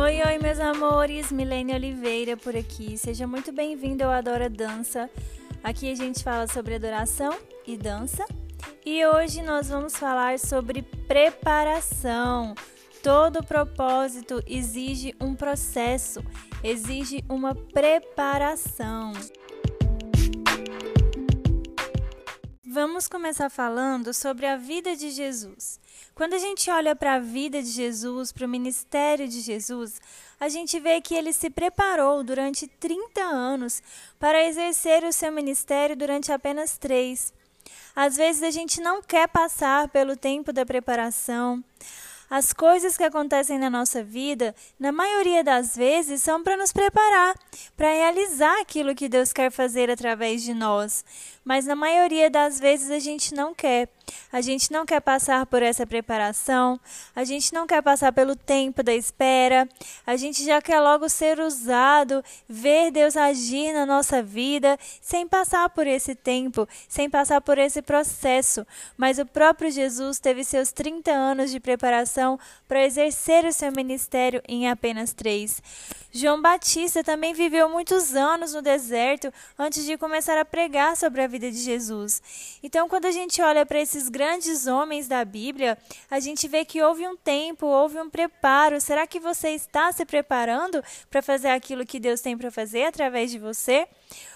Oi, oi, meus amores, Milene Oliveira por aqui. Seja muito bem-vindo ao Adora Dança. Aqui a gente fala sobre adoração e dança. E hoje nós vamos falar sobre preparação. Todo propósito exige um processo, exige uma preparação. Vamos começar falando sobre a vida de Jesus. Quando a gente olha para a vida de Jesus, para o ministério de Jesus, a gente vê que ele se preparou durante 30 anos para exercer o seu ministério durante apenas três. Às vezes a gente não quer passar pelo tempo da preparação. As coisas que acontecem na nossa vida, na maioria das vezes, são para nos preparar, para realizar aquilo que Deus quer fazer através de nós. Mas na maioria das vezes a gente não quer. A gente não quer passar por essa preparação, a gente não quer passar pelo tempo da espera, a gente já quer logo ser usado, ver Deus agir na nossa vida, sem passar por esse tempo, sem passar por esse processo. Mas o próprio Jesus teve seus 30 anos de preparação para exercer o seu ministério em apenas três. João Batista também viveu muitos anos no deserto antes de começar a pregar sobre a vida de Jesus. Então, quando a gente olha para esses grandes homens da Bíblia, a gente vê que houve um tempo, houve um preparo. Será que você está se preparando para fazer aquilo que Deus tem para fazer através de você?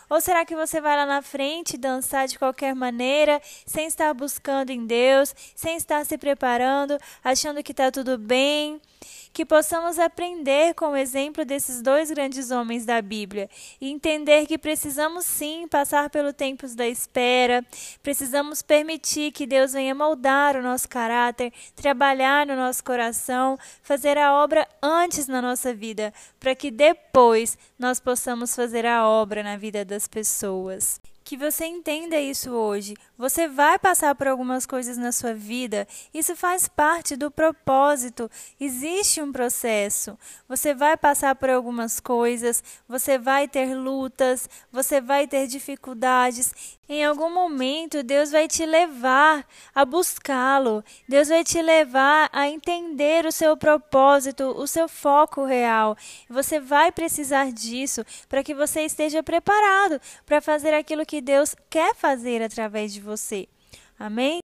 Ou será que você vai lá na frente dançar de qualquer maneira, sem estar buscando em Deus, sem estar se preparando, achando que está tudo bem? Que possamos aprender com o exemplo desses dois grandes homens da Bíblia e entender que precisamos sim passar pelo tempos da espera, precisamos permitir que Deus venha moldar o nosso caráter, trabalhar no nosso coração, fazer a obra antes na nossa vida, para que depois nós possamos fazer a obra na vida das pessoas. Que você entenda isso hoje. Você vai passar por algumas coisas na sua vida. Isso faz parte do propósito. Existe um processo. Você vai passar por algumas coisas, você vai ter lutas, você vai ter dificuldades. Em algum momento, Deus vai te levar a buscá-lo. Deus vai te levar a entender o seu propósito, o seu foco real. Você vai precisar disso para que você esteja preparado para fazer aquilo que Deus quer fazer através de você. Amém?